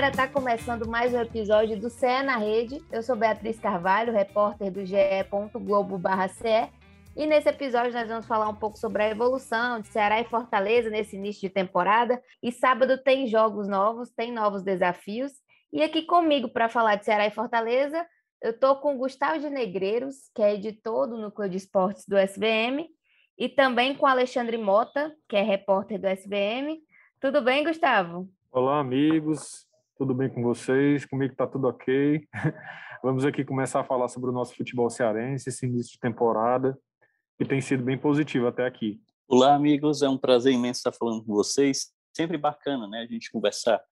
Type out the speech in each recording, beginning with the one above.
galera, tá começando mais um episódio do CE na Rede. Eu sou Beatriz Carvalho, repórter do ge.globo.ce. E nesse episódio nós vamos falar um pouco sobre a evolução de Ceará e Fortaleza nesse início de temporada. E sábado tem jogos novos, tem novos desafios. E aqui comigo para falar de Ceará e Fortaleza, eu tô com o Gustavo de Negreiros, que é editor do Núcleo de Esportes do SBM, e também com Alexandre Mota, que é repórter do SBM. Tudo bem, Gustavo? Olá, amigos. Tudo bem com vocês? Comigo está tudo ok. Vamos aqui começar a falar sobre o nosso futebol cearense, esse início de temporada, que tem sido bem positivo até aqui. Olá, amigos. É um prazer imenso estar falando com vocês. Sempre bacana, né? A gente conversar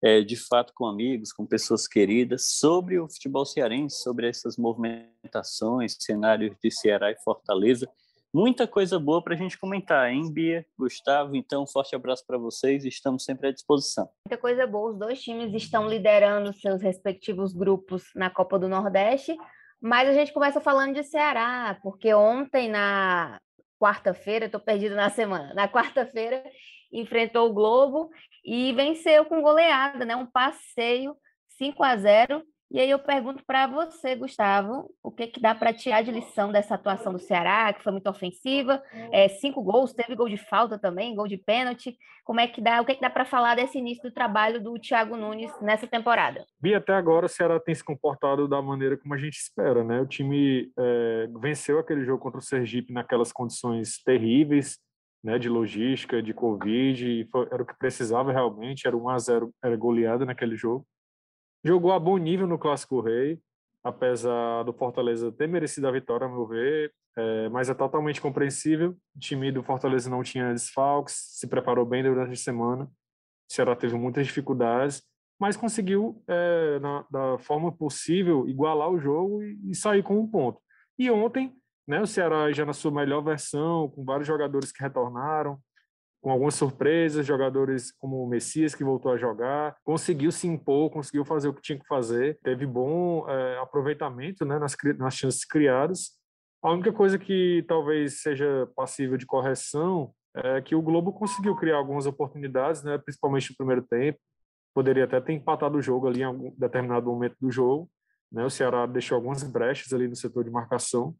é, de fato com amigos, com pessoas queridas, sobre o futebol cearense, sobre essas movimentações, cenários de Ceará e Fortaleza muita coisa boa para a gente comentar, hein, Bia, Gustavo? Então, um forte abraço para vocês estamos sempre à disposição. Muita coisa boa, os dois times estão liderando seus respectivos grupos na Copa do Nordeste, mas a gente começa falando de Ceará, porque ontem, na quarta-feira, estou perdido na semana, na quarta-feira, enfrentou o Globo e venceu com goleada, né? Um passeio 5 a 0 e aí eu pergunto para você, Gustavo, o que, que dá para tirar de lição dessa atuação do Ceará, que foi muito ofensiva, é, cinco gols, teve gol de falta também, gol de pênalti. Como é que dá, o que, que dá para falar desse início do trabalho do Thiago Nunes nessa temporada? Bia, até agora o Ceará tem se comportado da maneira como a gente espera, né? O time é, venceu aquele jogo contra o Sergipe naquelas condições terríveis, né, de logística, de Covid, foi, era o que precisava realmente, era 1 a 0 era goleada naquele jogo jogou a bom nível no Clássico Rei, apesar do Fortaleza ter merecido a vitória, a meu ver, é, mas é totalmente compreensível. O time do Fortaleza não tinha desfalques, se preparou bem durante a semana. O Ceará teve muitas dificuldades, mas conseguiu, é, na, da forma possível, igualar o jogo e, e sair com um ponto. E ontem, né, o Ceará já na sua melhor versão, com vários jogadores que retornaram, com algumas surpresas, jogadores como o Messias, que voltou a jogar, conseguiu se impor, conseguiu fazer o que tinha que fazer, teve bom é, aproveitamento né, nas, nas chances criadas. A única coisa que talvez seja passível de correção é que o Globo conseguiu criar algumas oportunidades, né, principalmente no primeiro tempo. Poderia até ter empatado o jogo ali em algum determinado momento do jogo. Né, o Ceará deixou algumas brechas ali no setor de marcação.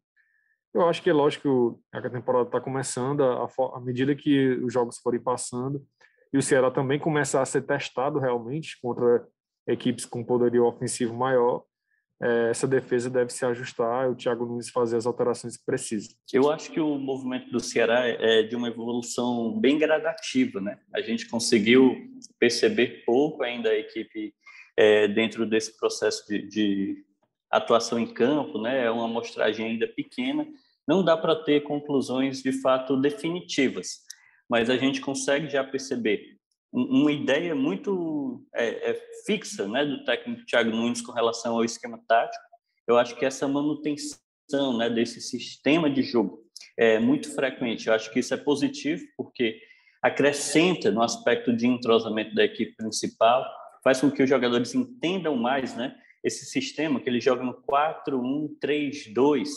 Eu acho que é lógico que a temporada está começando, à medida que os jogos forem passando, e o Ceará também começar a ser testado realmente contra equipes com poderio ofensivo maior, é, essa defesa deve se ajustar o Thiago Nunes fazer as alterações que precisa. Eu acho que o movimento do Ceará é de uma evolução bem gradativa, né? A gente conseguiu perceber pouco ainda a equipe é, dentro desse processo de, de atuação em campo, né? É uma amostragem ainda pequena, não dá para ter conclusões de fato definitivas, mas a gente consegue já perceber uma ideia muito é, é, fixa, né, do técnico Thiago Nunes com relação ao esquema tático. Eu acho que essa manutenção, né, desse sistema de jogo é muito frequente. Eu acho que isso é positivo porque acrescenta no aspecto de entrosamento da equipe principal, faz com que os jogadores entendam mais, né, esse sistema, que ele joga no 4-1-3-2,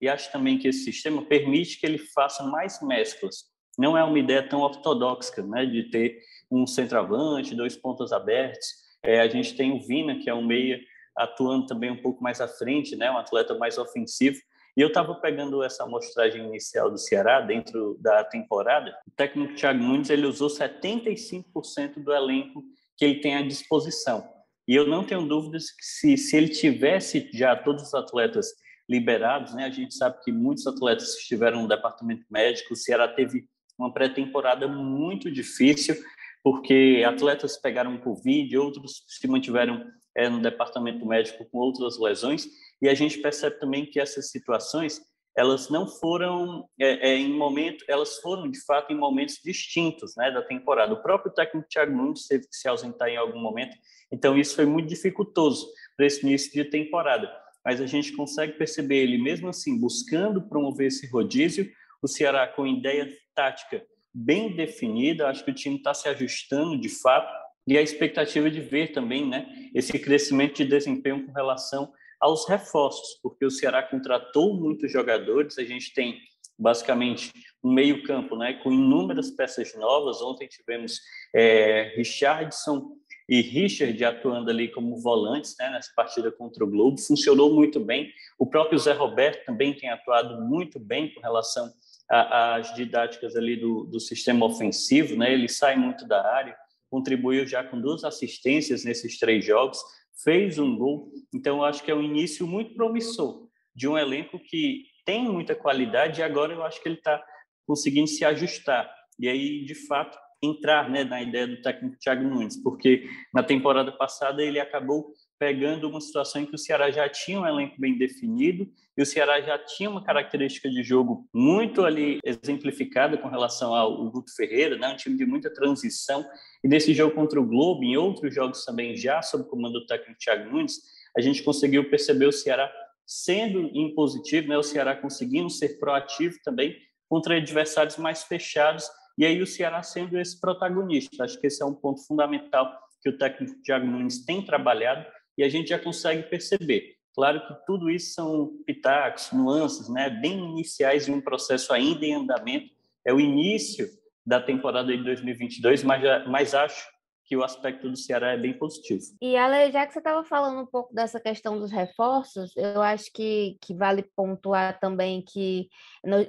e acho também que esse sistema permite que ele faça mais mesclas. Não é uma ideia tão ortodoxa, né, de ter um centroavante, dois pontos abertos. É, a gente tem o Vina, que é um meia, atuando também um pouco mais à frente, né, um atleta mais ofensivo. E eu estava pegando essa amostragem inicial do Ceará dentro da temporada. O técnico Thiago Nunes ele usou 75% do elenco que ele tem à disposição. E eu não tenho dúvidas que se, se ele tivesse já todos os atletas liberados, né, a gente sabe que muitos atletas estiveram no departamento médico, o Ceará teve uma pré-temporada muito difícil, porque atletas pegaram Covid, outros se mantiveram é, no departamento médico com outras lesões, e a gente percebe também que essas situações elas não foram é, é, em momento, elas foram de fato em momentos distintos, né, da temporada. O próprio técnico Thiago Nunes teve que se ausentar em algum momento, então isso foi muito dificultoso para esse início de temporada. Mas a gente consegue perceber ele mesmo assim buscando promover esse rodízio. O Ceará com ideia tática bem definida, acho que o time está se ajustando de fato e a expectativa de ver também, né, esse crescimento de desempenho com relação aos reforços, porque o Ceará contratou muitos jogadores, a gente tem basicamente um meio-campo né, com inúmeras peças novas. Ontem tivemos é, Richardson, e Richard atuando ali como volantes né, nessa partida contra o Globo, funcionou muito bem. O próprio Zé Roberto também tem atuado muito bem com relação às didáticas ali do, do sistema ofensivo, né? ele sai muito da área, contribuiu já com duas assistências nesses três jogos, fez um gol, então eu acho que é um início muito promissor de um elenco que tem muita qualidade e agora eu acho que ele está conseguindo se ajustar. E aí, de fato, entrar né, na ideia do técnico Thiago Nunes, porque na temporada passada ele acabou pegando uma situação em que o Ceará já tinha um elenco bem definido e o Ceará já tinha uma característica de jogo muito ali exemplificada com relação ao Guto Ferreira, né, um time de muita transição. E nesse jogo contra o Globo, em outros jogos também já sob o comando do técnico Thiago Nunes, a gente conseguiu perceber o Ceará sendo impositivo, né, o Ceará conseguindo ser proativo também contra adversários mais fechados e aí o Ceará sendo esse protagonista. Acho que esse é um ponto fundamental que o técnico Thiago Nunes tem trabalhado e a gente já consegue perceber. Claro que tudo isso são pitacos, nuances, né, bem iniciais de um processo ainda em andamento. É o início da temporada de 2022, mas, mas acho que o aspecto do Ceará é bem positivo. E, Ale, já que você estava falando um pouco dessa questão dos reforços, eu acho que, que vale pontuar também que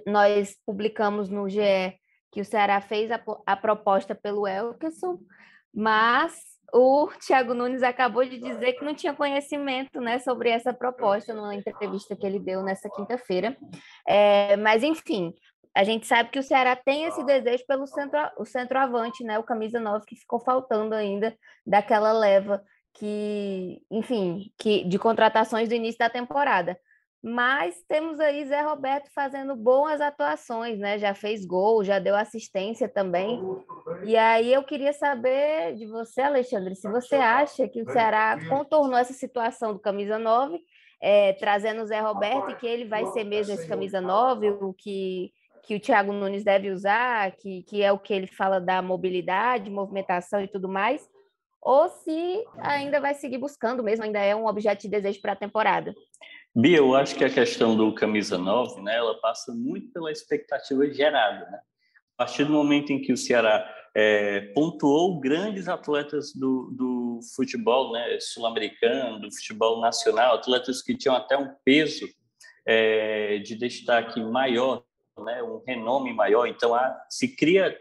nós publicamos no GE que o Ceará fez a, a proposta pelo Elkerson, mas o Thiago Nunes acabou de dizer que não tinha conhecimento né, sobre essa proposta numa entrevista que ele deu nessa quinta-feira. É, mas, enfim, a gente sabe que o Ceará tem esse desejo pelo centro, o centroavante, né, o camisa 9, que ficou faltando ainda daquela leva que, enfim, que de contratações do início da temporada. Mas temos aí Zé Roberto fazendo boas atuações, né? Já fez gol, já deu assistência também. E aí eu queria saber de você, Alexandre, se você acha que o Ceará contornou essa situação do camisa 9, é, trazendo o Zé Roberto e que ele vai ser mesmo esse camisa 9, o que, que o Thiago Nunes deve usar, que, que é o que ele fala da mobilidade, movimentação e tudo mais, ou se ainda vai seguir buscando mesmo, ainda é um objeto de desejo para a temporada. Bia, eu acho que a questão do camisa 9, né, ela passa muito pela expectativa gerada, né? A partir do momento em que o Ceará é, pontuou grandes atletas do, do futebol né, sul-americano, do futebol nacional, atletas que tinham até um peso é, de destaque maior, né, um renome maior. Então, há, se cria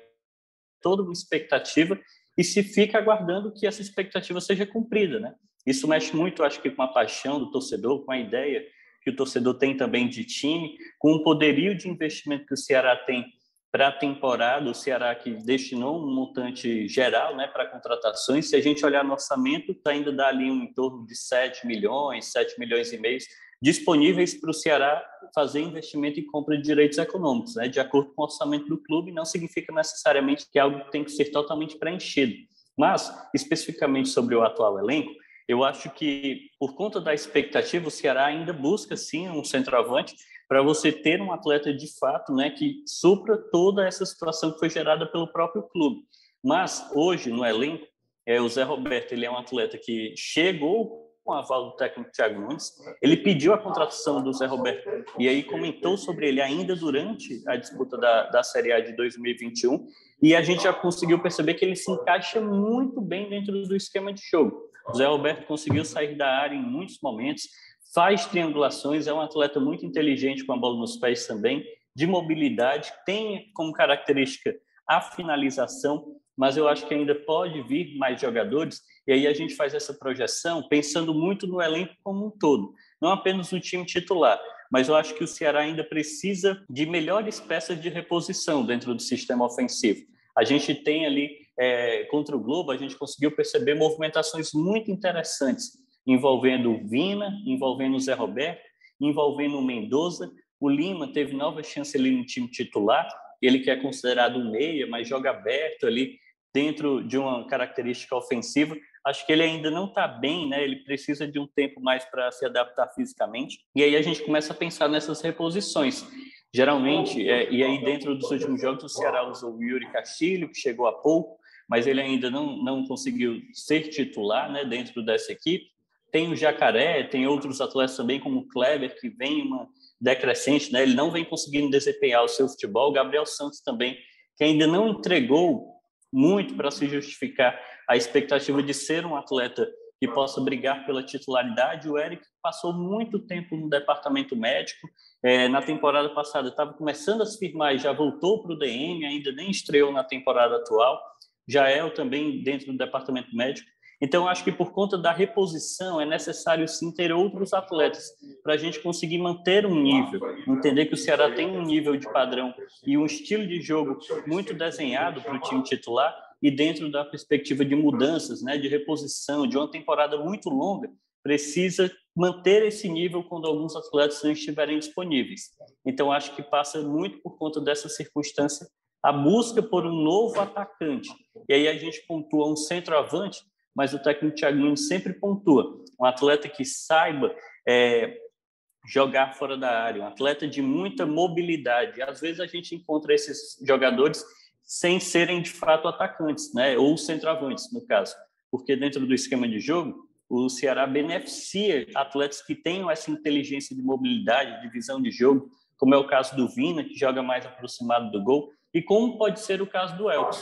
toda uma expectativa e se fica aguardando que essa expectativa seja cumprida, né? Isso mexe muito, acho que, com a paixão do torcedor, com a ideia que o torcedor tem também de time, com o poderio de investimento que o Ceará tem para a temporada, o Ceará que destinou um montante geral né, para contratações. Se a gente olhar no orçamento, ainda dá ali um em torno de 7 milhões, 7 milhões e meio disponíveis para o Ceará fazer investimento em compra de direitos econômicos, né, de acordo com o orçamento do clube, não significa necessariamente que algo tem que ser totalmente preenchido. Mas, especificamente sobre o atual elenco, eu acho que, por conta da expectativa, o Ceará ainda busca, sim, um centroavante para você ter um atleta de fato né, que supra toda essa situação que foi gerada pelo próprio clube. Mas, hoje, no elenco, é, o Zé Roberto ele é um atleta que chegou com a aval do técnico Thiago Nunes, ele pediu a contratação do Zé Roberto e aí comentou sobre ele ainda durante a disputa da, da Série A de 2021 e a gente já conseguiu perceber que ele se encaixa muito bem dentro do esquema de jogo. O Zé Roberto conseguiu sair da área em muitos momentos, faz triangulações, é um atleta muito inteligente com a bola nos pés também, de mobilidade, tem como característica a finalização, mas eu acho que ainda pode vir mais jogadores, e aí a gente faz essa projeção pensando muito no elenco como um todo, não apenas no time titular, mas eu acho que o Ceará ainda precisa de melhores peças de reposição dentro do sistema ofensivo. A gente tem ali é, contra o Globo, a gente conseguiu perceber movimentações muito interessantes, envolvendo o Vina, envolvendo o Zé Roberto, envolvendo o Mendoza. O Lima teve nova chance ali no time titular, ele que é considerado um meia, mas joga aberto ali dentro de uma característica ofensiva. Acho que ele ainda não está bem, né? Ele precisa de um tempo mais para se adaptar fisicamente. E aí a gente começa a pensar nessas reposições. Geralmente, é, e aí dentro dos últimos jogos, o Ceará usou o Yuri Castilho, que chegou há pouco, mas ele ainda não, não conseguiu ser titular né, dentro dessa equipe. Tem o Jacaré, tem outros atletas também, como o Kleber, que vem uma decrescente, né? ele não vem conseguindo desempenhar o seu futebol. O Gabriel Santos também, que ainda não entregou muito para se justificar a expectativa de ser um atleta que possa brigar pela titularidade. O Eric passou muito tempo no departamento médico. É, na temporada passada estava começando a se firmar e já voltou para o DM, ainda nem estreou na temporada atual. Jael também dentro do departamento médico. Então, acho que por conta da reposição é necessário sim ter outros atletas para a gente conseguir manter um nível, entender que o Ceará tem um nível de padrão e um estilo de jogo muito desenhado para o time titular e dentro da perspectiva de mudanças, né, de reposição, de uma temporada muito longa, precisa manter esse nível quando alguns atletas não estiverem disponíveis. Então, acho que passa muito por conta dessa circunstância a busca por um novo atacante. E aí a gente pontua um centroavante, mas o técnico Thiago Nunes sempre pontua um atleta que saiba é, jogar fora da área, um atleta de muita mobilidade. Às vezes a gente encontra esses jogadores sem serem de fato atacantes, né? ou centroavantes, no caso, porque dentro do esquema de jogo, o Ceará beneficia atletas que tenham essa inteligência de mobilidade, de visão de jogo, como é o caso do Vina, que joga mais aproximado do gol, e como pode ser o caso do Elton.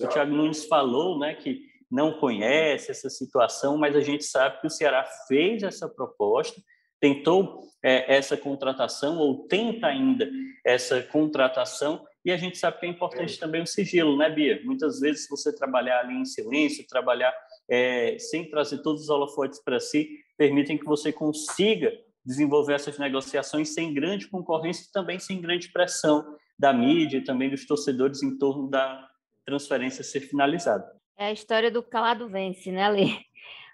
O Thiago Nunes falou né, que não conhece essa situação, mas a gente sabe que o Ceará fez essa proposta, tentou é, essa contratação, ou tenta ainda essa contratação, e a gente sabe que é importante também o sigilo, né, Bia? Muitas vezes você trabalhar ali em silêncio, trabalhar é, sem trazer todos os holofotes para si, permitem que você consiga desenvolver essas negociações sem grande concorrência e também sem grande pressão da mídia e também dos torcedores em torno da transferência ser finalizada. É a história do calado vence, né, Lê?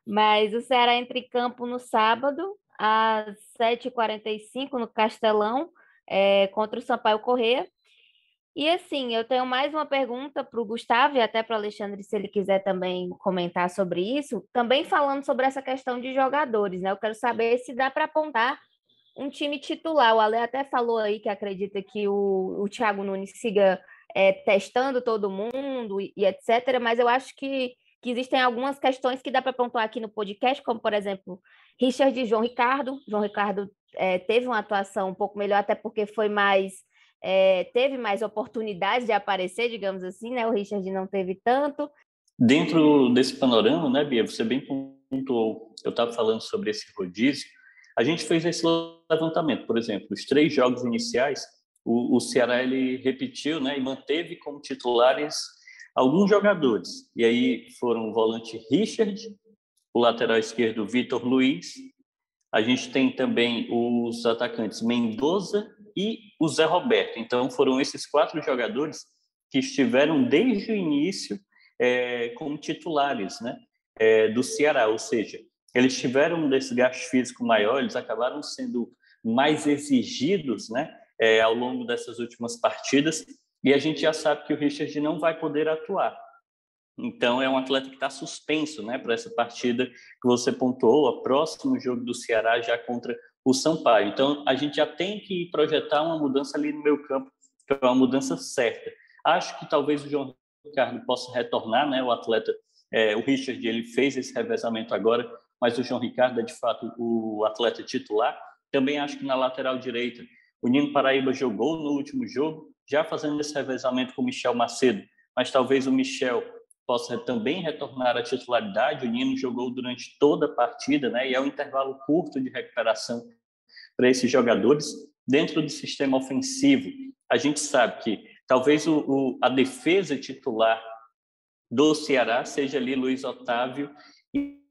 Mas o Ceará entra em campo no sábado, às 7h45, no Castelão, é, contra o Sampaio Corrêa. E assim, eu tenho mais uma pergunta para o Gustavo e até para o Alexandre, se ele quiser também comentar sobre isso, também falando sobre essa questão de jogadores, né? Eu quero saber se dá para apontar um time titular. O Ale até falou aí que acredita que o, o Thiago Nunes siga é, testando todo mundo e, e, etc., mas eu acho que, que existem algumas questões que dá para pontuar aqui no podcast, como, por exemplo, Richard e João Ricardo. João Ricardo é, teve uma atuação um pouco melhor, até porque foi mais é, teve mais oportunidades de aparecer, digamos assim, né? O Richard não teve tanto. Dentro desse panorama, né, Bia, você bem pontuou, eu estava falando sobre esse rodízio, a gente fez esse levantamento, por exemplo, os três jogos iniciais, o, o Ceará ele repetiu né, e manteve como titulares alguns jogadores. E aí foram o volante Richard, o lateral esquerdo Vitor Luiz, a gente tem também os atacantes Mendoza e o Zé Roberto. Então, foram esses quatro jogadores que estiveram desde o início é, como titulares né, é, do Ceará, ou seja, eles tiveram um desgaste físico maior, eles acabaram sendo mais exigidos né, é, ao longo dessas últimas partidas, e a gente já sabe que o Richard não vai poder atuar. Então, é um atleta que está suspenso né, para essa partida que você pontuou, o próximo jogo do Ceará já contra o Sampaio. Então, a gente já tem que projetar uma mudança ali no meio campo, que é uma mudança certa. Acho que talvez o João Ricardo possa retornar, né? O atleta, é, o Richard, ele fez esse revezamento agora, mas o João Ricardo é de fato o atleta titular. Também acho que na lateral direita, o Nino Paraíba jogou no último jogo, já fazendo esse revezamento com o Michel Macedo, mas talvez o Michel possa também retornar à titularidade. O Nino jogou durante toda a partida, né? E é um intervalo curto de recuperação para esses jogadores. Dentro do sistema ofensivo, a gente sabe que talvez o, o, a defesa titular do Ceará seja ali Luiz Otávio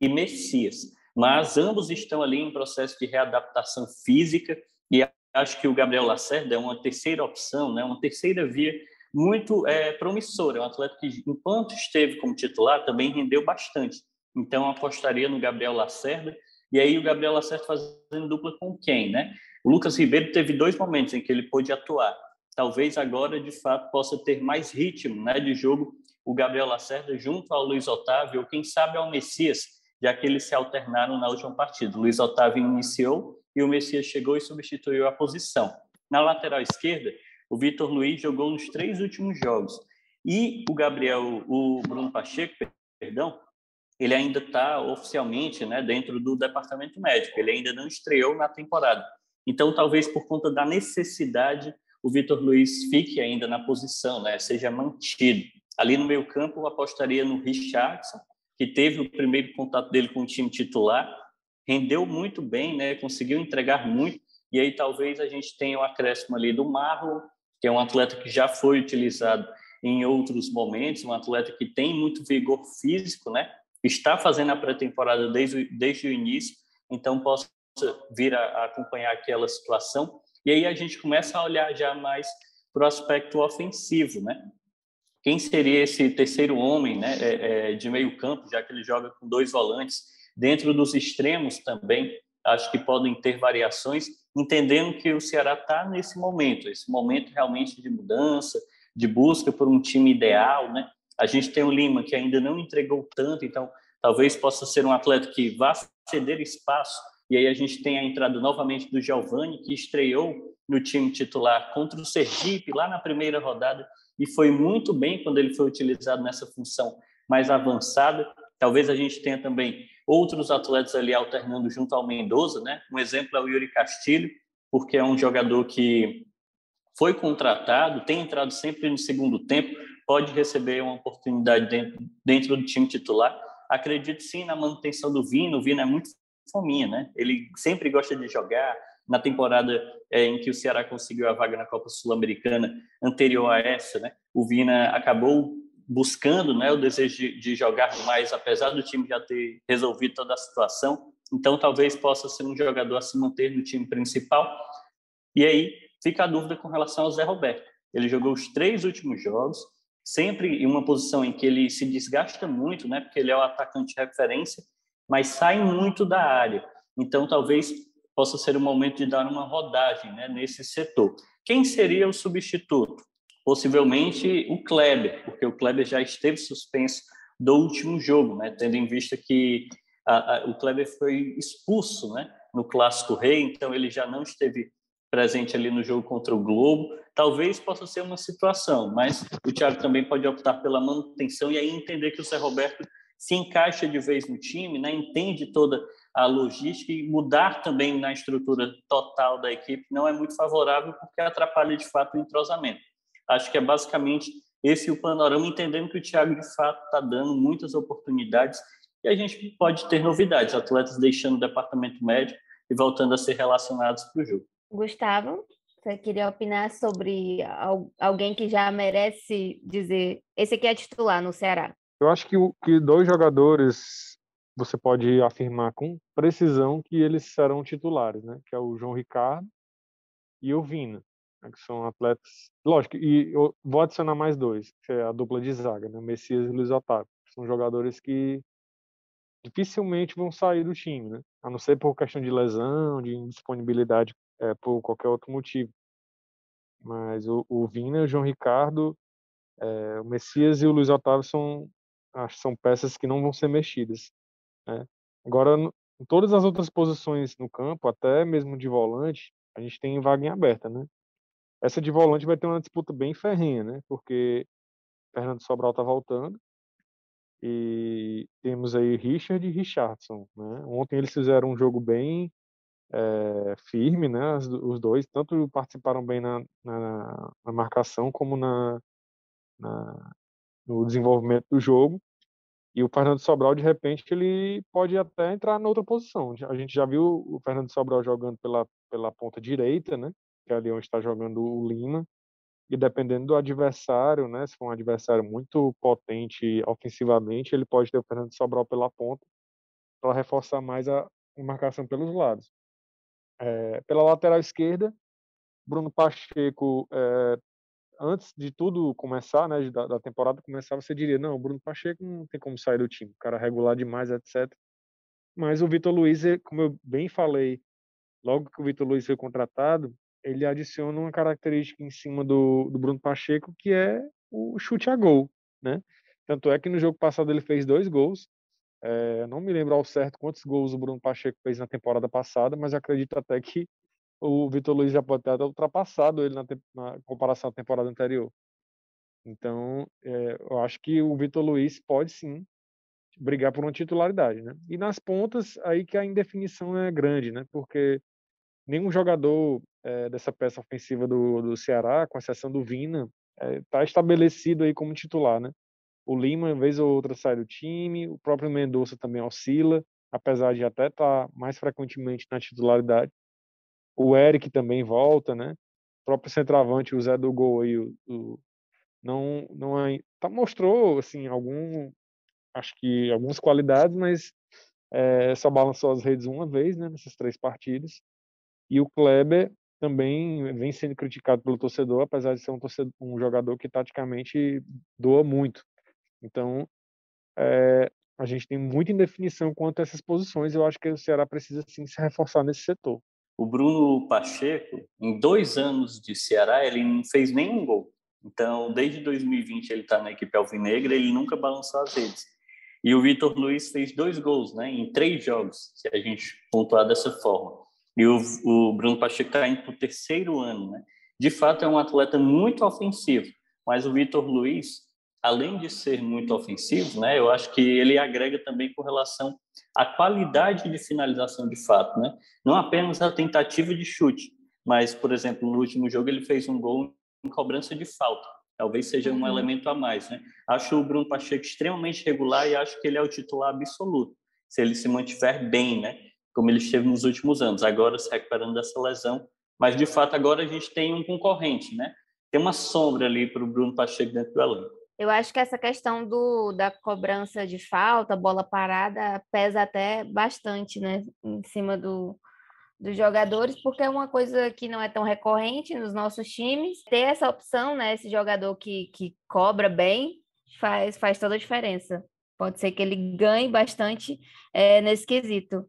e, Messias, mas ambos estão ali em processo de readaptação física e acho que o Gabriel Lacerda é uma terceira opção, né? Uma terceira via muito é, promissor. É um atleta que, enquanto esteve como titular, também rendeu bastante. Então, apostaria no Gabriel Lacerda. E aí, o Gabriel Lacerda fazendo dupla com quem, né? O Lucas Ribeiro teve dois momentos em que ele pôde atuar. Talvez agora, de fato, possa ter mais ritmo né, de jogo o Gabriel Lacerda junto ao Luiz Otávio, ou quem sabe ao Messias, já que eles se alternaram na última partida. Luiz Otávio iniciou e o Messias chegou e substituiu a posição. Na lateral esquerda, o Vitor Luiz jogou nos três últimos jogos. E o Gabriel, o Bruno Pacheco, perdão, ele ainda está oficialmente né, dentro do departamento médico, ele ainda não estreou na temporada. Então, talvez por conta da necessidade, o Vitor Luiz fique ainda na posição, né, seja mantido. Ali no meio campo, eu apostaria no Richardson, que teve o primeiro contato dele com o time titular, rendeu muito bem, né? conseguiu entregar muito, e aí talvez a gente tenha um acréscimo ali do Marlon, que é um atleta que já foi utilizado em outros momentos, um atleta que tem muito vigor físico, né? está fazendo a pré-temporada desde, desde o início, então possa vir a, a acompanhar aquela situação. E aí a gente começa a olhar já mais para o aspecto ofensivo, né? Quem seria esse terceiro homem, né, é, é, de meio campo, já que ele joga com dois volantes, dentro dos extremos também, acho que podem ter variações, entendendo que o Ceará está nesse momento, esse momento realmente de mudança, de busca por um time ideal, né? A gente tem o Lima que ainda não entregou tanto, então talvez possa ser um atleta que vá ceder espaço. E aí a gente tem a entrada novamente do Giovani, que estreou no time titular contra o Sergipe lá na primeira rodada e foi muito bem quando ele foi utilizado nessa função mais avançada. Talvez a gente tenha também outros atletas ali alternando junto ao Mendoza, né? Um exemplo é o Yuri Castilho, porque é um jogador que foi contratado, tem entrado sempre no segundo tempo, pode receber uma oportunidade dentro, dentro do time titular. Acredito sim na manutenção do Vino. O Vino é muito fominha, né? Ele sempre gosta de jogar. Na temporada é, em que o Ceará conseguiu a vaga na Copa Sul-Americana anterior a essa, né? O Vina acabou buscando, né, o desejo de, de jogar mais, apesar do time já ter resolvido toda a situação. Então, talvez possa ser um jogador a se manter no time principal. E aí fica a dúvida com relação ao Zé Roberto. Ele jogou os três últimos jogos, sempre em uma posição em que ele se desgasta muito, né? Porque ele é o atacante de referência, mas sai muito da área. Então, talvez possa ser o momento de dar uma rodagem, né? Nesse setor. Quem seria o substituto? Possivelmente o Kleber, porque o Kleber já esteve suspenso do último jogo, né? Tendo em vista que a, a, o Kleber foi expulso, né? No clássico rei, então ele já não esteve presente ali no jogo contra o Globo. Talvez possa ser uma situação, mas o Thiago também pode optar pela manutenção e aí entender que o Zé Roberto se encaixa de vez no time, né? entende toda a logística e mudar também na estrutura total da equipe não é muito favorável porque atrapalha de fato o entrosamento. Acho que é basicamente esse o panorama, entendendo que o Thiago de fato está dando muitas oportunidades e a gente pode ter novidades, atletas deixando o departamento médico e voltando a ser relacionados para o jogo. Gustavo, você queria opinar sobre alguém que já merece dizer esse aqui é titular no Ceará? Eu acho que, que dois jogadores você pode afirmar com precisão que eles serão titulares, né? Que é o João Ricardo e o Vina, né? que são atletas. Lógico, e eu vou adicionar mais dois, que é a dupla de zaga, né? Messias e Luiz Otávio. São jogadores que dificilmente vão sair do time, né? A não ser por questão de lesão, de indisponibilidade é, por qualquer outro motivo. Mas o, o Vina, o João Ricardo, é, o Messias e o Luiz Otávio são, acho, são peças que não vão ser mexidas. Né? Agora, em todas as outras posições no campo, até mesmo de volante, a gente tem vaga em aberta, né? Essa de volante vai ter uma disputa bem ferrenha, né? Porque Fernando Sobral está voltando e temos aí Richard e Richardson, né? Ontem eles fizeram um jogo bem é, firme, né? os dois, tanto participaram bem na, na, na marcação como na, na, no desenvolvimento do jogo. E o Fernando Sobral, de repente, ele pode até entrar na outra posição. A gente já viu o Fernando Sobral jogando pela, pela ponta direita, né? Que é ali onde está jogando o Lima. E dependendo do adversário, né? Se for um adversário muito potente ofensivamente, ele pode ter o Fernando Sobral pela ponta para reforçar mais a marcação pelos lados. É, pela lateral esquerda, Bruno Pacheco, é, antes de tudo começar, né, da, da, temporada começar, você diria, não, o Bruno Pacheco não tem como sair do time, o cara regular demais, etc. Mas o Vitor Luiz, como eu bem falei, logo que o Vitor Luiz foi contratado, ele adiciona uma característica em cima do, do Bruno Pacheco, que é o chute a gol, né? Tanto é que no jogo passado ele fez dois gols, é, não me lembro ao certo quantos gols o Bruno Pacheco fez na temporada passada, mas acredito até que o Vitor Luiz já pode ter ultrapassado ele na, na comparação à temporada anterior. Então, é, eu acho que o Vitor Luiz pode sim brigar por uma titularidade, né? E nas pontas, aí que a indefinição é grande, né? Porque nenhum jogador é, dessa peça ofensiva do, do Ceará, com exceção do Vina, está estabelecido aí como titular, né? O Lima, vez ou outra, sai do time. O próprio Mendonça também oscila, apesar de até estar tá mais frequentemente na titularidade. O Eric também volta, né? O próprio centroavante, o Zé do Gol aí, o, o não, não é, tá, mostrou, assim, algum, acho que algumas qualidades, mas é, só balançou as redes uma vez, né, nessas três partidas. E o Kleber também vem sendo criticado pelo torcedor, apesar de ser um, torcedor, um jogador que taticamente doa muito. Então, é, a gente tem muita indefinição quanto a essas posições. Eu acho que o Ceará precisa sim se reforçar nesse setor. O Bruno Pacheco, em dois anos de Ceará, ele não fez nenhum gol. Então, desde 2020 ele está na equipe alvinegra, ele nunca balançou as redes. E o Vitor Luiz fez dois gols, né, em três jogos, se a gente pontuar dessa forma. E o, o Bruno Pacheco está indo para o terceiro ano, né? De fato, é um atleta muito ofensivo, mas o Vitor Luiz além de ser muito ofensivo, né, eu acho que ele agrega também com relação à qualidade de finalização de fato, né? Não apenas a tentativa de chute, mas, por exemplo, no último jogo ele fez um gol em cobrança de falta. Talvez seja um uhum. elemento a mais, né? Acho o Bruno Pacheco extremamente regular e acho que ele é o titular absoluto, se ele se mantiver bem, né? Como ele esteve nos últimos anos, agora se recuperando dessa lesão, mas de fato agora a gente tem um concorrente, né? Tem uma sombra ali para o Bruno Pacheco dentro do elenco. Eu acho que essa questão do, da cobrança de falta, bola parada, pesa até bastante, né, em cima do, dos jogadores, porque é uma coisa que não é tão recorrente nos nossos times. Ter essa opção, né, esse jogador que, que cobra bem, faz, faz toda a diferença. Pode ser que ele ganhe bastante é, nesse quesito.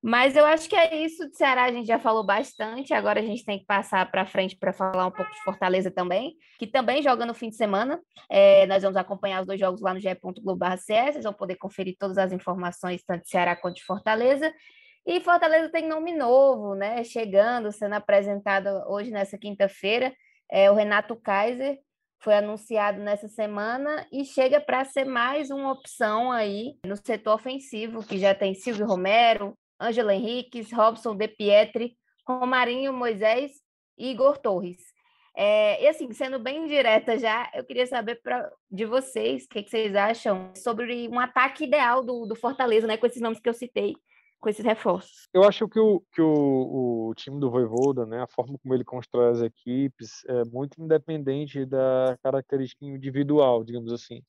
Mas eu acho que é isso de Ceará, a gente já falou bastante. Agora a gente tem que passar para frente para falar um pouco de Fortaleza também, que também joga no fim de semana. É, nós vamos acompanhar os dois jogos lá no ge.globo.cs, vocês vão poder conferir todas as informações, tanto de Ceará quanto de Fortaleza. E Fortaleza tem nome novo, né? Chegando, sendo apresentado hoje nessa quinta-feira. É o Renato Kaiser, foi anunciado nessa semana e chega para ser mais uma opção aí no setor ofensivo, que já tem Silvio Romero, Ângela Henriques, Robson De Pietri, Romarinho Moisés e Igor Torres. É, e assim, sendo bem direta já, eu queria saber pra, de vocês o que, que, vocês acham sobre um ataque ideal do, do, Fortaleza, né? Com esses nomes que eu citei, com esses reforços. Eu acho que o, que o, o time do Voivoda, né, a forma como ele constrói as equipes, é muito independente da característica individual, digamos assim.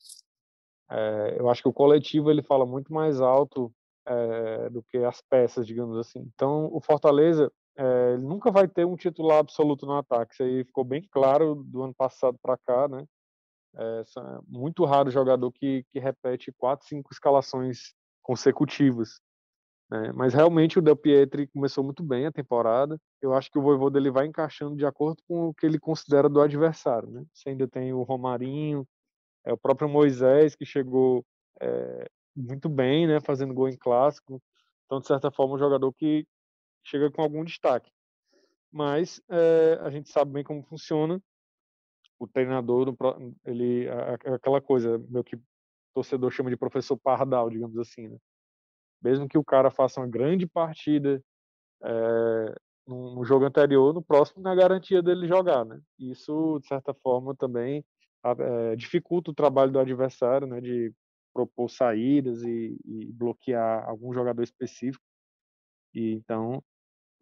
É, eu acho que o coletivo ele fala muito mais alto é, do que as peças, digamos assim. Então, o Fortaleza é, nunca vai ter um titular absoluto no ataque. Isso aí ficou bem claro do ano passado para cá, né? É, é muito raro jogador que, que repete quatro, cinco escalações consecutivas. Né? Mas realmente o Del Pietri começou muito bem a temporada. Eu acho que o Voivoda ele vai encaixando de acordo com o que ele considera do adversário. Né? Você ainda tem o Romarinho, é o próprio Moisés que chegou é, muito bem, né, fazendo gol em clássico. Então, de certa forma, um jogador que chega com algum destaque. Mas é, a gente sabe bem como funciona. O treinador, ele aquela coisa, meu que o torcedor chama de professor pardal, digamos assim, né? Mesmo que o cara faça uma grande partida é, no, jogo anterior, no próximo não é garantia dele jogar, né? Isso, de certa forma, também é, dificulta o trabalho do adversário, né? De propor saídas e, e bloquear algum jogador específico. E então,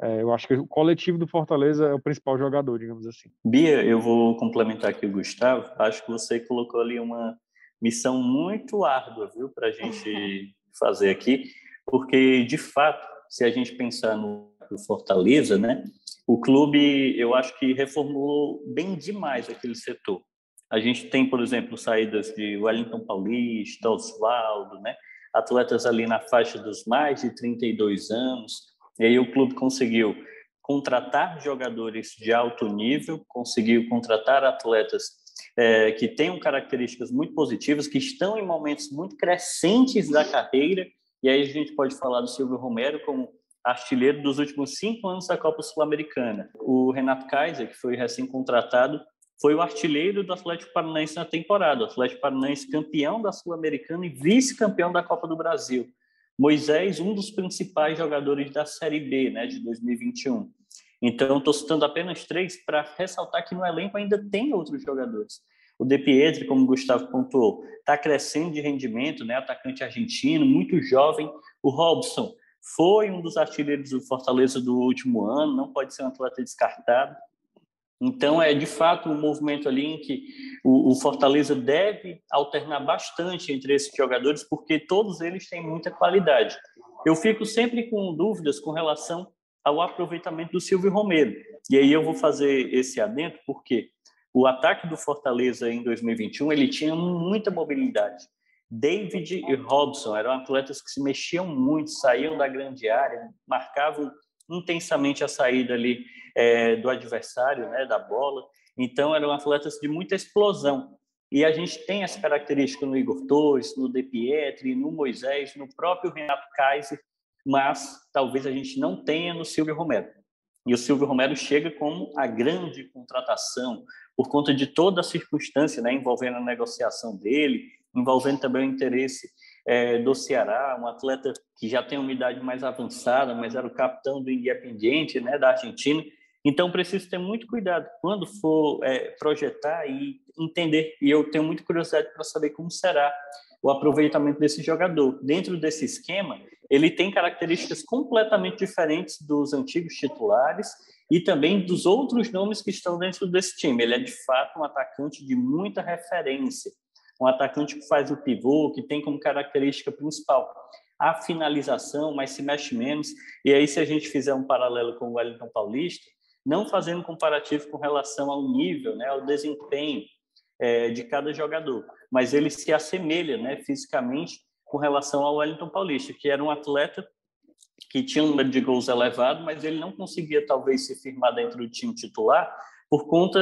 é, eu acho que o coletivo do Fortaleza é o principal jogador, digamos assim. Bia, eu vou complementar aqui o Gustavo. Acho que você colocou ali uma missão muito árdua, viu, para a gente fazer aqui, porque de fato, se a gente pensar no Fortaleza, né, o clube, eu acho que reformulou bem demais aquele setor. A gente tem, por exemplo, saídas de Wellington Paulista, Oswaldo, né? atletas ali na faixa dos mais de 32 anos. E aí o clube conseguiu contratar jogadores de alto nível, conseguiu contratar atletas é, que tenham características muito positivas, que estão em momentos muito crescentes da carreira. E aí a gente pode falar do Silvio Romero como artilheiro dos últimos cinco anos da Copa Sul-Americana. O Renato Kaiser, que foi recém-contratado, foi o artilheiro do Atlético Paranaense na temporada. O Atlético Paranaense campeão da Sul-Americana e vice-campeão da Copa do Brasil. Moisés, um dos principais jogadores da Série B né, de 2021. Então, estou citando apenas três para ressaltar que no elenco ainda tem outros jogadores. O De Pietri, como o Gustavo pontuou, está crescendo de rendimento, né? atacante argentino, muito jovem. O Robson foi um dos artilheiros do Fortaleza do último ano, não pode ser um atleta descartado. Então, é de fato um movimento ali em que o, Fortaleza deve alternar bastante entre esses jogadores, porque todos eles têm muita qualidade. Eu fico sempre com dúvidas com relação ao aproveitamento do Silvio Romero. E aí eu vou fazer esse adendo, porque o ataque do Fortaleza em 2021 ele tinha muita mobilidade. David e Robson eram atletas que se mexiam muito, saíam da grande área, marcavam intensamente a saída ali é, do adversário, né, da bola. Então, eram atletas de muita explosão. E a gente tem essa característica no Igor Torres, no De Pietri, no Moisés, no próprio Renato Kaiser, mas talvez a gente não tenha no Silvio Romero. E o Silvio Romero chega como a grande contratação, por conta de toda a circunstância né, envolvendo a negociação dele, envolvendo também o interesse é, do Ceará, um atleta que já tem uma idade mais avançada, mas era o capitão do Independiente, né, da Argentina. Então, preciso ter muito cuidado quando for é, projetar e entender. E eu tenho muita curiosidade para saber como será o aproveitamento desse jogador. Dentro desse esquema, ele tem características completamente diferentes dos antigos titulares e também dos outros nomes que estão dentro desse time. Ele é, de fato, um atacante de muita referência um atacante que faz o pivô, que tem como característica principal a finalização, mas se mexe menos. E aí, se a gente fizer um paralelo com o Wellington Paulista, não fazendo comparativo com relação ao nível, né, ao desempenho é, de cada jogador, mas ele se assemelha né, fisicamente com relação ao Wellington Paulista, que era um atleta que tinha um número de gols elevado, mas ele não conseguia talvez se firmar dentro do time titular, por conta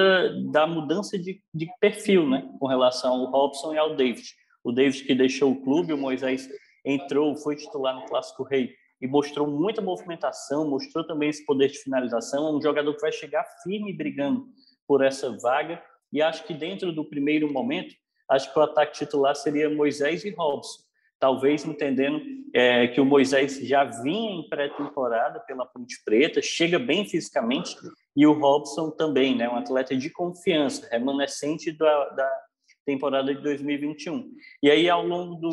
da mudança de, de perfil, né, com relação ao Robson e ao David. O David que deixou o clube, o Moisés entrou, foi titular no Clássico Rei e mostrou muita movimentação, mostrou também esse poder de finalização, é um jogador que vai chegar firme brigando por essa vaga. E acho que dentro do primeiro momento, acho que o ataque titular seria Moisés e Robson. Talvez entendendo é, que o Moisés já vinha em pré-temporada pela Ponte Preta, chega bem fisicamente, e o Robson também, né, um atleta de confiança, remanescente da, da temporada de 2021. E aí, ao longo do,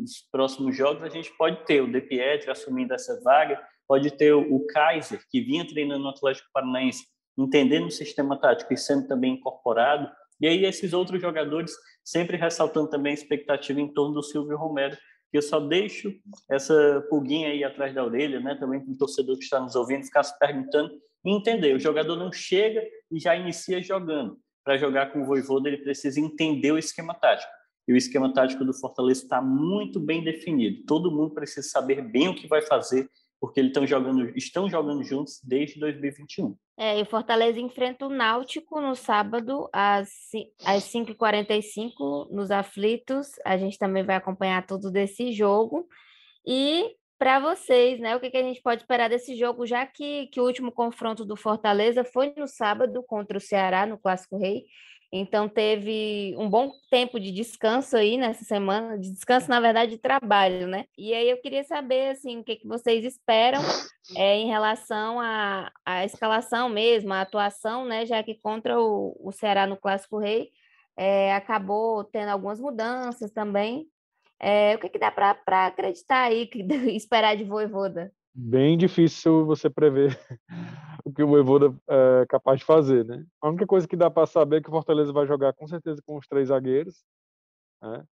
dos próximos jogos, a gente pode ter o De Pietri assumindo essa vaga, pode ter o Kaiser, que vinha treinando no Atlético Paranaense, entendendo o sistema tático e sendo também incorporado, e aí esses outros jogadores sempre ressaltando também a expectativa em torno do Silvio Romero, que eu só deixo essa pulguinha aí atrás da orelha, né, também para o torcedor que está nos ouvindo ficar se perguntando e entender. O jogador não chega e já inicia jogando. Para jogar com o Voivoda, ele precisa entender o esquema tático. E o esquema tático do Fortaleza está muito bem definido. Todo mundo precisa saber bem o que vai fazer porque eles estão jogando, estão jogando juntos desde 2021. É, e o Fortaleza enfrenta o Náutico no sábado às, às 5h45 nos aflitos. A gente também vai acompanhar tudo desse jogo. E para vocês, né, o que, que a gente pode esperar desse jogo, já que, que o último confronto do Fortaleza foi no sábado contra o Ceará, no Clássico Rei. Então teve um bom tempo de descanso aí nessa semana, de descanso na verdade de trabalho, né? E aí eu queria saber assim o que, que vocês esperam é, em relação à, escalação mesmo, à atuação, né? Já que contra o, o Ceará no Clássico Rei é, acabou tendo algumas mudanças também. É, o que, que dá para acreditar aí, que, esperar de Voivoda? Bem difícil você prever o que o Voivoda é capaz de fazer, né? A única coisa que dá para saber é que o Fortaleza vai jogar com certeza com os três zagueiros, né?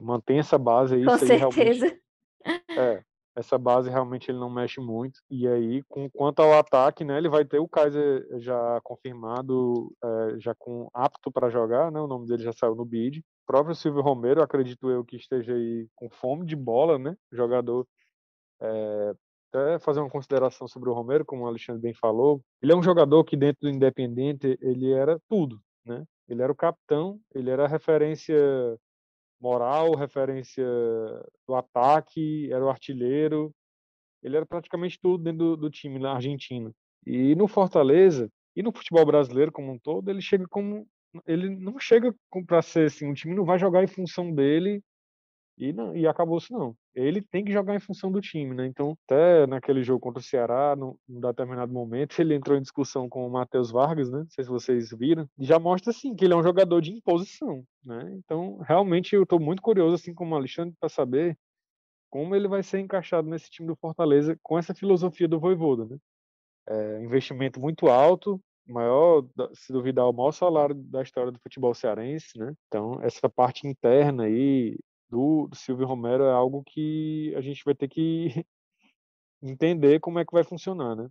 Mantém essa base aí. Com certeza. É, essa base realmente ele não mexe muito. E aí, com, quanto ao ataque, né, ele vai ter o Kaiser já confirmado, é, já com apto para jogar, né? O nome dele já saiu no bid. Próprio Silvio Romero, acredito eu que esteja aí com fome de bola, né? Jogador é, até fazer uma consideração sobre o Romero, como o Alexandre bem falou. Ele é um jogador que dentro do Independente ele era tudo, né? Ele era o capitão, ele era a referência moral, referência do ataque, era o artilheiro, ele era praticamente tudo dentro do, do time na Argentina. E no Fortaleza e no futebol brasileiro como um todo, ele chega como ele não chega para ser assim, o time não vai jogar em função dele E, não, e acabou-se não. Ele tem que jogar em função do time, né? Então, até naquele jogo contra o Ceará, num determinado momento, ele entrou em discussão com o Matheus Vargas, né? Não sei se vocês viram. E já mostra, assim, que ele é um jogador de imposição, né? Então, realmente, eu estou muito curioso, assim como o Alexandre, para saber como ele vai ser encaixado nesse time do Fortaleza com essa filosofia do Voivoda, né? É, investimento muito alto, maior, se duvidar, o maior salário da história do futebol cearense, né? Então, essa parte interna aí do, Silvio Romero é algo que a gente vai ter que entender como é que vai funcionar, né?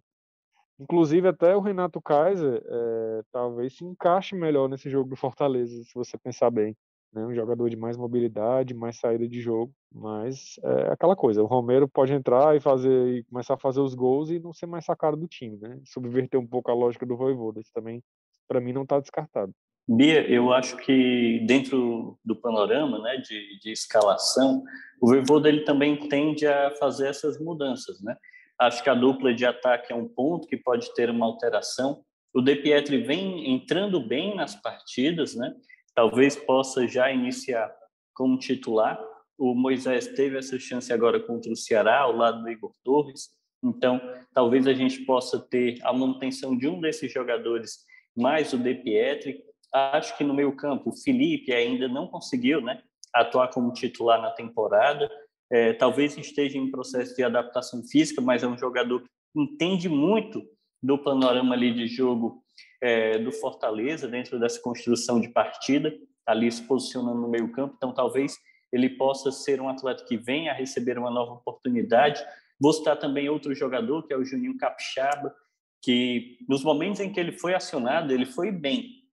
Inclusive, até o Renato Kaiser é, talvez se encaixe melhor nesse jogo do Fortaleza, se você pensar bem. Né? Um jogador de mais mobilidade, mais saída de jogo. Mas é aquela coisa, o Romero pode entrar e fazer e começar a fazer os gols e não ser mais sacado do time, né? Subverter um pouco a lógica do Voivoda. Isso também, para mim, não está descartado. Bia, eu acho que dentro do panorama né, de, de escalação, o Voivoda ele também tende a fazer essas mudanças. Né? Acho que a dupla de ataque é um ponto que pode ter uma alteração. O De Pietri vem entrando bem nas partidas, né? Talvez possa já iniciar como titular, o Moisés teve essa chance agora contra o Ceará, ao lado do Igor Torres. Então, talvez a gente possa ter a manutenção de um desses jogadores, mais o De Pietri. Acho que no meio campo, o Felipe ainda não conseguiu né, atuar como titular na temporada. É, talvez esteja em processo de adaptação física, mas é um jogador que entende muito do panorama ali de jogo é, do Fortaleza, dentro dessa construção de partida, ali se posicionando no meio campo. Então, talvez ele possa ser um atleta que venha a receber uma nova oportunidade. Vou citar também outro jogador, que é o Juninho Capixaba, que nos momentos em que ele foi acionado, ele foi bem.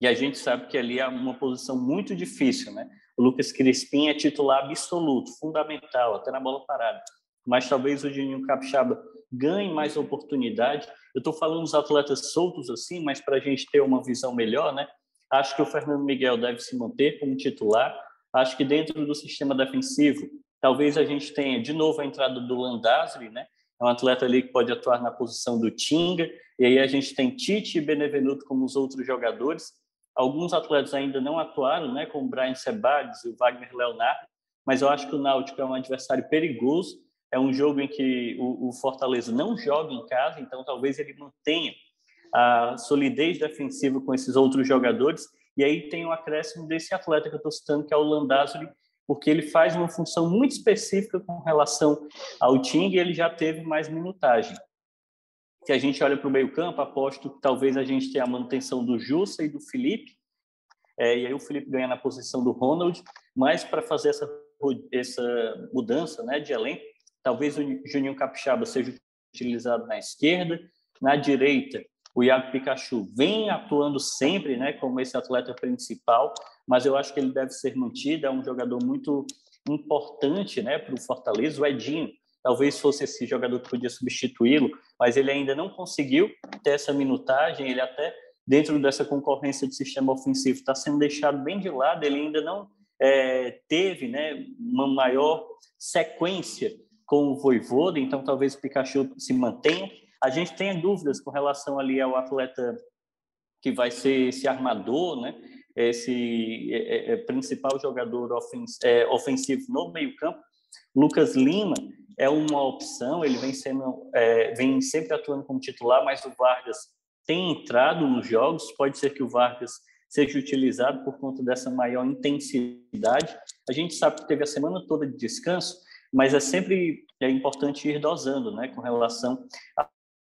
E a gente sabe que ali é uma posição muito difícil, né? O Lucas Crispim é titular absoluto, fundamental, até na bola parada. Mas talvez o Juninho Capixaba ganhe mais oportunidade. Eu estou falando dos atletas soltos assim, mas para a gente ter uma visão melhor, né? Acho que o Fernando Miguel deve se manter como titular. Acho que dentro do sistema defensivo, talvez a gente tenha de novo a entrada do Landazzi, né? É um atleta ali que pode atuar na posição do Tinga. E aí a gente tem Tite e Benevenuto como os outros jogadores. Alguns atletas ainda não atuaram, né? Como o Brian Sebades e o Wagner Leonardo. Mas eu acho que o Náutico é um adversário perigoso. É um jogo em que o, o Fortaleza não joga em casa, então talvez ele mantenha a solidez defensiva com esses outros jogadores e aí tem o acréscimo desse atleta que eu estou citando, que é o Landázuri, porque ele faz uma função muito específica com relação ao Ting e ele já teve mais minutagem. Se a gente olha para o meio-campo, aposto que talvez a gente tenha a manutenção do Jussa e do Felipe, é, e aí o Felipe ganha na posição do Ronald, mas para fazer essa, essa mudança né, de elenco, talvez o Juninho Capixaba seja utilizado na esquerda, na direita o Iago Pikachu vem atuando sempre né, como esse atleta principal, mas eu acho que ele deve ser mantido. É um jogador muito importante né, para o Fortaleza. O Edinho talvez fosse esse jogador que podia substituí-lo, mas ele ainda não conseguiu ter essa minutagem. Ele até, dentro dessa concorrência de sistema ofensivo, está sendo deixado bem de lado. Ele ainda não é, teve né, uma maior sequência com o Voivoda, então talvez o Pikachu se mantenha a gente tem dúvidas com relação ali ao atleta que vai ser esse armador, né? esse é, é, é principal jogador ofens, é, ofensivo no meio-campo. Lucas Lima é uma opção, ele vem, sendo, é, vem sempre atuando como titular, mas o Vargas tem entrado nos jogos. Pode ser que o Vargas seja utilizado por conta dessa maior intensidade. A gente sabe que teve a semana toda de descanso, mas é sempre é importante ir dosando, né, com relação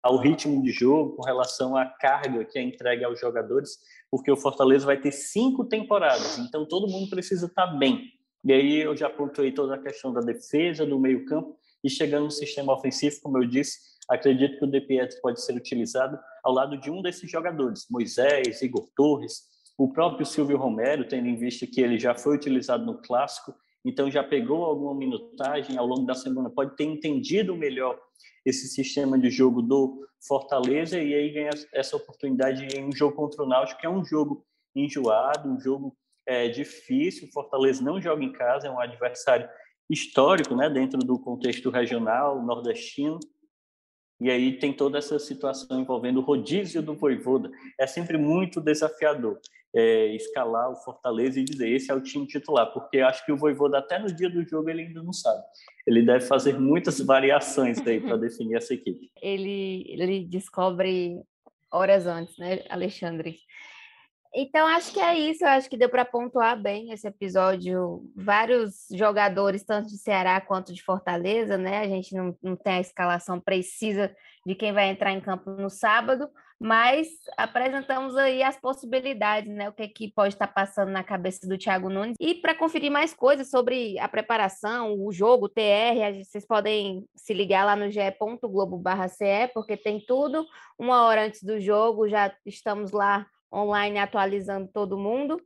ao ritmo de jogo, com relação à carga que é entregue aos jogadores, porque o Fortaleza vai ter cinco temporadas, então todo mundo precisa estar bem. E aí eu já pontuei toda a questão da defesa, do meio-campo, e chegando no sistema ofensivo, como eu disse, acredito que o De pode ser utilizado ao lado de um desses jogadores, Moisés, Igor Torres, o próprio Silvio Romero, tendo em vista que ele já foi utilizado no Clássico, então já pegou alguma minutagem ao longo da semana, pode ter entendido melhor esse sistema de jogo do Fortaleza e aí ganha essa oportunidade em um jogo contra o Náutico, que é um jogo enjoado, um jogo é, difícil. O Fortaleza não joga em casa, é um adversário histórico, né, dentro do contexto regional nordestino. E aí tem toda essa situação envolvendo o rodízio do Voivoda. É sempre muito desafiador. É, escalar o Fortaleza e dizer esse é o time titular, porque acho que o Voivoda até no dia do jogo ele ainda não sabe. Ele deve fazer muitas variações aí para definir essa equipe. Ele, ele descobre horas antes, né, Alexandre? Então, acho que é isso. Eu acho que deu para pontuar bem esse episódio. Vários jogadores, tanto de Ceará quanto de Fortaleza, né? A gente não, não tem a escalação precisa de quem vai entrar em campo no sábado, mas apresentamos aí as possibilidades, né? O que, é que pode estar passando na cabeça do Thiago Nunes. E para conferir mais coisas sobre a preparação, o jogo, o TR, vocês podem se ligar lá no ge.globo.ce, porque tem tudo. Uma hora antes do jogo, já estamos lá online atualizando todo mundo.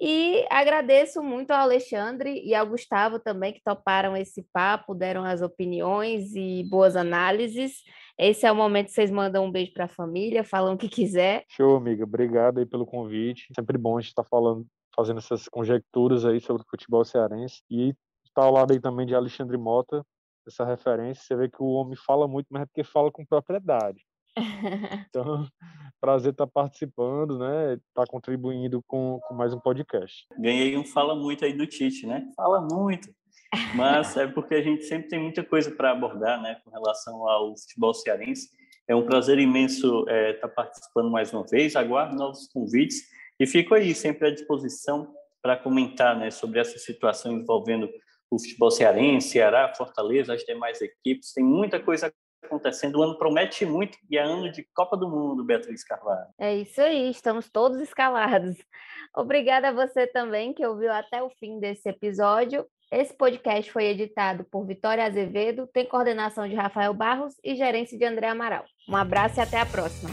E agradeço muito ao Alexandre e ao Gustavo também, que toparam esse papo, deram as opiniões e boas análises. Esse é o momento que vocês mandam um beijo para a família, falam o que quiser. Show, amiga. Obrigado aí pelo convite. Sempre bom a gente estar tá falando, fazendo essas conjecturas aí sobre o futebol cearense. E estar tá ao lado aí também de Alexandre Mota, essa referência. Você vê que o homem fala muito, mas é porque fala com propriedade. Então, prazer estar participando, né? Estar contribuindo com, com mais um podcast. Ganhei um fala muito aí do Tite, né? Fala muito. Mas é porque a gente sempre tem muita coisa para abordar, né? Com relação ao futebol cearense. É um prazer imenso é, estar participando mais uma vez. Aguardo novos convites e fico aí sempre à disposição para comentar, né? Sobre essa situação envolvendo o futebol cearense, Ceará, Fortaleza, as demais equipes. Tem muita coisa acontecendo. O ano promete muito e é ano de Copa do Mundo, Beatriz Carvalho. É isso aí, estamos todos escalados. Obrigada a você também que ouviu até o fim desse episódio. Esse podcast foi editado por Vitória Azevedo, tem coordenação de Rafael Barros e gerência de André Amaral. Um abraço e até a próxima.